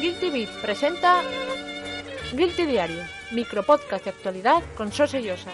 Guilty Beat presenta Guilty Diario, micropodcast de actualidad con Sose Llosa.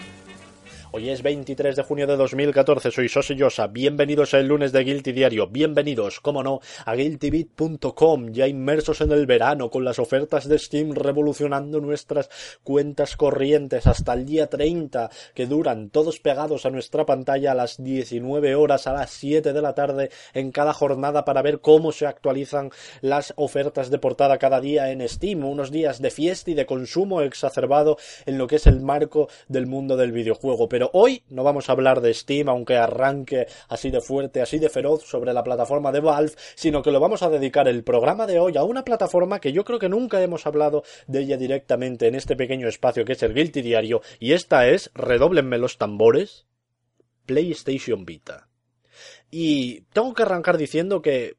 Hoy es 23 de junio de 2014, soy Sosillosa. Bienvenidos al lunes de Guilty Diario. Bienvenidos, como no, a guiltybeat.com, ya inmersos en el verano con las ofertas de Steam revolucionando nuestras cuentas corrientes hasta el día 30, que duran todos pegados a nuestra pantalla a las 19 horas, a las 7 de la tarde en cada jornada para ver cómo se actualizan las ofertas de portada cada día en Steam. Unos días de fiesta y de consumo exacerbado en lo que es el marco del mundo del videojuego. Hoy no vamos a hablar de Steam, aunque arranque así de fuerte, así de feroz sobre la plataforma de Valve, sino que lo vamos a dedicar el programa de hoy a una plataforma que yo creo que nunca hemos hablado de ella directamente en este pequeño espacio que es el Guilty Diario, y esta es, redóblenme los tambores, PlayStation Vita. Y tengo que arrancar diciendo que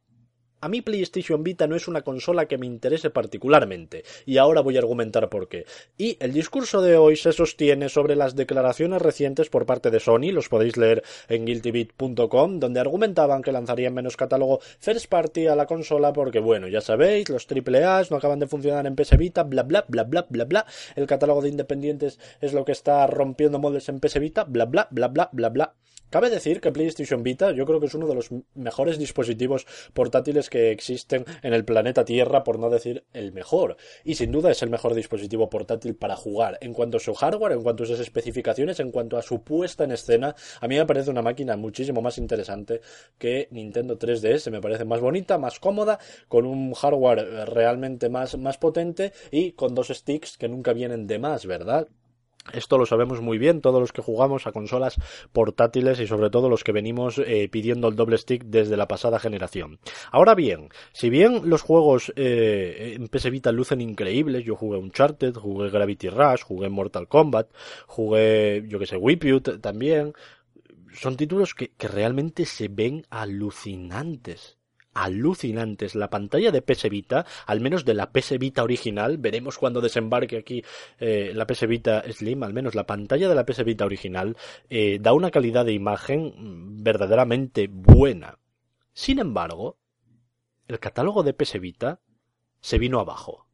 a mí PlayStation Vita no es una consola que me interese particularmente, y ahora voy a argumentar por qué. Y el discurso de hoy se sostiene sobre las declaraciones recientes por parte de Sony, los podéis leer en guiltybit.com, donde argumentaban que lanzarían menos catálogo first party a la consola porque, bueno, ya sabéis, los AAA no acaban de funcionar en PS Vita, bla bla bla bla bla bla, el catálogo de independientes es lo que está rompiendo moldes en PS Vita, bla bla bla bla bla bla. Cabe decir que PlayStation Vita yo creo que es uno de los mejores dispositivos portátiles que existen en el planeta Tierra, por no decir el mejor. Y sin duda es el mejor dispositivo portátil para jugar. En cuanto a su hardware, en cuanto a sus especificaciones, en cuanto a su puesta en escena, a mí me parece una máquina muchísimo más interesante que Nintendo 3DS. Me parece más bonita, más cómoda, con un hardware realmente más, más potente y con dos sticks que nunca vienen de más, ¿verdad? Esto lo sabemos muy bien todos los que jugamos a consolas portátiles y sobre todo los que venimos eh, pidiendo el doble stick desde la pasada generación. Ahora bien, si bien los juegos eh, en PS Vita lucen increíbles, yo jugué Uncharted, jugué Gravity Rush, jugué Mortal Kombat, jugué, yo que sé, Whipute también, son títulos que, que realmente se ven alucinantes alucinantes. La pantalla de PS Vita, al menos de la PS Vita original, veremos cuando desembarque aquí eh, la PS Vita Slim, al menos la pantalla de la PS Vita original, eh, da una calidad de imagen verdaderamente buena. Sin embargo, el catálogo de PS Vita se vino abajo.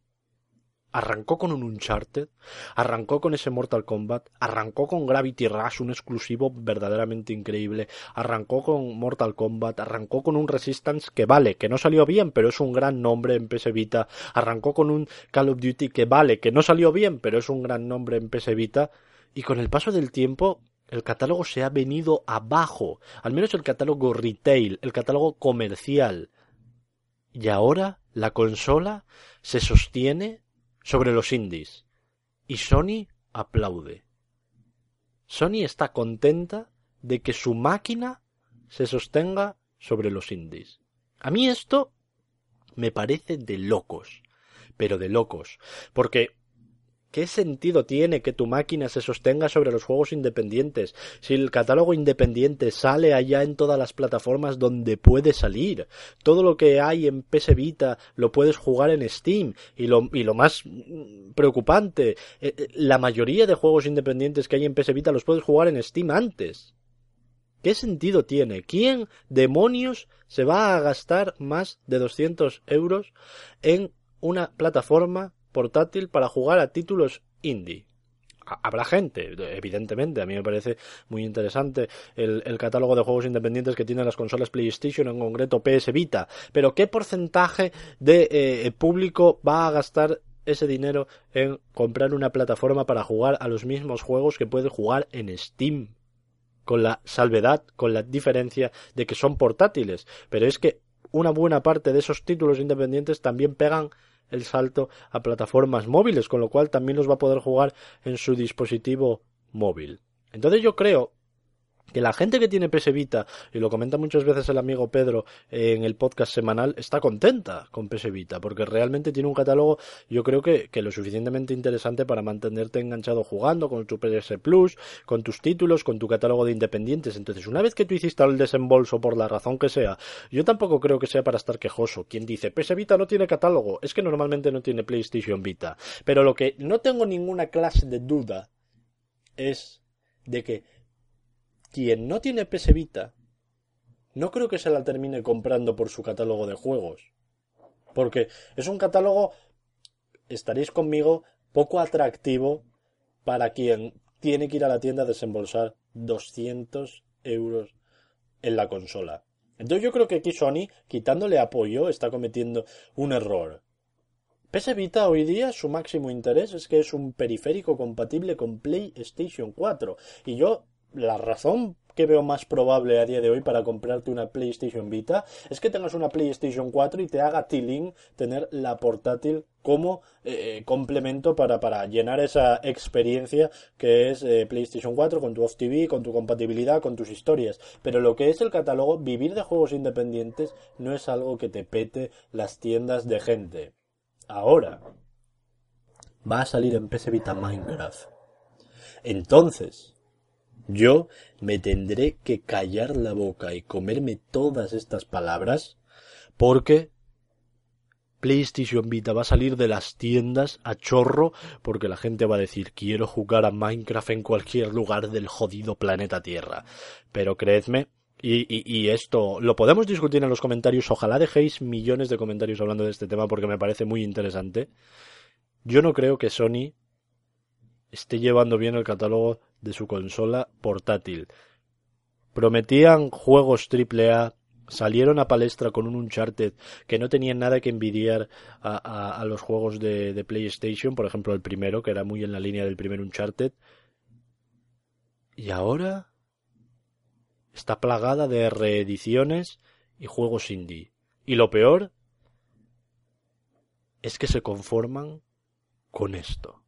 Arrancó con un Uncharted, arrancó con ese Mortal Kombat, arrancó con Gravity Rush, un exclusivo verdaderamente increíble, arrancó con Mortal Kombat, arrancó con un Resistance que vale, que no salió bien, pero es un gran nombre en PS Vita, arrancó con un Call of Duty que vale, que no salió bien, pero es un gran nombre en PS Vita, y con el paso del tiempo el catálogo se ha venido abajo, al menos el catálogo retail, el catálogo comercial. Y ahora la consola se sostiene sobre los indies. Y Sony aplaude. Sony está contenta de que su máquina se sostenga sobre los indies. A mí esto me parece de locos, pero de locos, porque ¿Qué sentido tiene que tu máquina se sostenga sobre los juegos independientes si el catálogo independiente sale allá en todas las plataformas donde puede salir? Todo lo que hay en PS Vita lo puedes jugar en Steam y lo, más preocupante, eh, eh, la mayoría de juegos independientes que hay en PS Vita los puedes jugar en Steam antes. ¿Qué sentido tiene? ¿Quién demonios se va a gastar más de 200 euros en una plataforma portátil para jugar a títulos indie. Habrá gente, evidentemente, a mí me parece muy interesante el, catálogo de juegos independientes que tienen las consolas PlayStation, en concreto PS Vita, pero ¿qué porcentaje de eh, público va a gastar ese dinero en comprar una plataforma para jugar a los mismos juegos que puede jugar en Steam? Con la salvedad, con la diferencia de que son portátiles, pero es que una buena parte de esos títulos independientes también pegan el salto a plataformas móviles, con lo cual también los va a poder jugar en su dispositivo móvil. Entonces yo creo que la gente que tiene PS Vita, y lo comenta muchas veces el amigo Pedro en el podcast semanal, está contenta con PS Vita, porque realmente tiene un catálogo, yo creo que, que lo suficientemente interesante para mantenerte enganchado jugando con tu PS Plus, con tus títulos, con tu catálogo de independientes. Entonces, una vez que tú hiciste el desembolso por la razón que sea, yo tampoco creo que sea para estar quejoso. Quien dice PS Vita no tiene catálogo, es que normalmente no tiene PlayStation Vita. Pero lo que no tengo ninguna clase de duda es de que quien no tiene PS Vita, no creo que se la termine comprando por su catálogo de juegos. Porque es un catálogo, estaréis conmigo, poco atractivo para quien tiene que ir a la tienda a desembolsar 200 euros en la consola. Entonces yo creo que aquí Sony, quitándole apoyo, está cometiendo un error. PS Vita hoy día su máximo interés es que es un periférico compatible con PlayStation 4. Y yo, la razón que veo más probable a día de hoy para comprarte una PlayStation Vita es que tengas una PlayStation 4 y te haga T-Link tener la portátil como eh, complemento para, para, llenar esa experiencia que es eh, PlayStation 4 con tu Off TV, con tu compatibilidad, con tus historias. Pero lo que es el catálogo, vivir de juegos independientes no es algo que te pete las tiendas de gente. Ahora va a salir en PS Vita Minecraft. Entonces, yo me tendré que callar la boca y comerme todas estas palabras porque PlayStation Vita va a salir de las tiendas a chorro porque la gente va a decir quiero jugar a Minecraft en cualquier lugar del jodido planeta Tierra. Pero creedme, y, y, esto lo podemos discutir en los comentarios, ojalá dejéis millones de comentarios hablando de este tema porque me parece muy interesante. Yo no creo que Sony esté llevando bien el catálogo de su consola portátil. Prometían juegos AAA, salieron a palestra con un Uncharted que no tenían nada que envidiar a, los juegos de, de, PlayStation, por ejemplo el primero, que era muy en la línea del primer Uncharted. Y ahora está plagada de reediciones y juegos indie. Y lo peor es que se conforman con esto.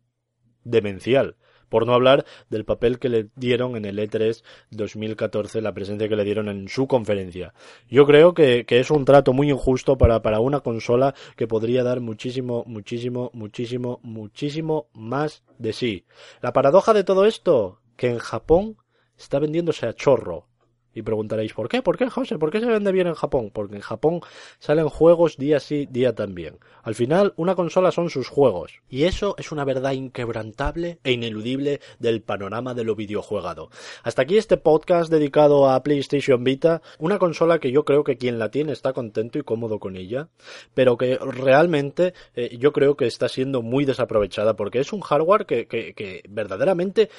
Demencial. Por no hablar del papel que le dieron en el E3 2014, la presencia que le dieron en su conferencia. Yo creo que, es un trato muy injusto para, para una consola que podría dar muchísimo, muchísimo, muchísimo, muchísimo más de sí. La paradoja de todo esto, que en Japón está vendiéndose a chorro. Y preguntaréis, ¿por qué? ¿Por qué, José? ¿Por qué se vende bien en Japón? Porque en Japón salen juegos día sí, día también. Al final, una consola son sus juegos. Y eso es una verdad inquebrantable e ineludible del panorama de lo videojuegado. Hasta aquí este podcast dedicado a PlayStation Vita, una consola que yo creo que quien la tiene está contento y cómodo con ella, pero que realmente eh, yo creo que está siendo muy desaprovechada porque es un hardware que, que, que verdaderamente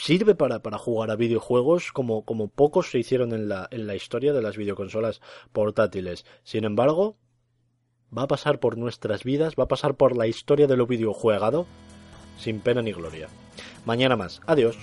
sirve para, para jugar a videojuegos como, como pocos se hicieron en la, en la historia de las videoconsolas portátiles. Sin embargo, va a pasar por nuestras vidas, va a pasar por la historia de lo videojuegado sin pena ni gloria. Mañana más. Adiós.